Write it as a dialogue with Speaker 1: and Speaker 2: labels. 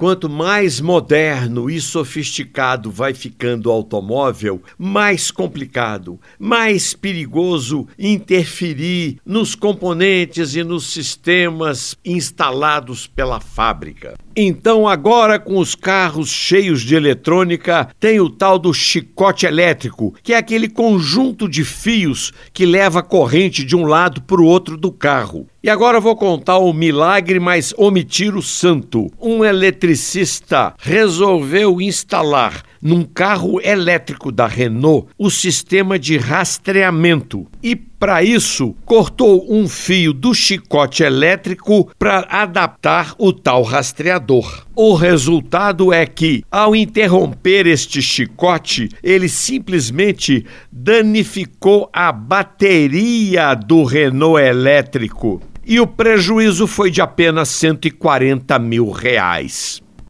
Speaker 1: quanto mais moderno e sofisticado vai ficando o automóvel, mais complicado, mais perigoso interferir nos componentes e nos sistemas instalados pela fábrica. Então, agora com os carros cheios de eletrônica, tem o tal do chicote elétrico, que é aquele conjunto de fios que leva corrente de um lado para o outro do carro. E agora vou contar o milagre, mas omitir o santo. Um eletricista resolveu instalar num carro elétrico da Renault o sistema de rastreamento e para isso, cortou um fio do chicote elétrico para adaptar o tal rastreador. O resultado é que, ao interromper este chicote, ele simplesmente danificou a bateria do Renault elétrico. E o prejuízo foi de apenas 140 mil reais.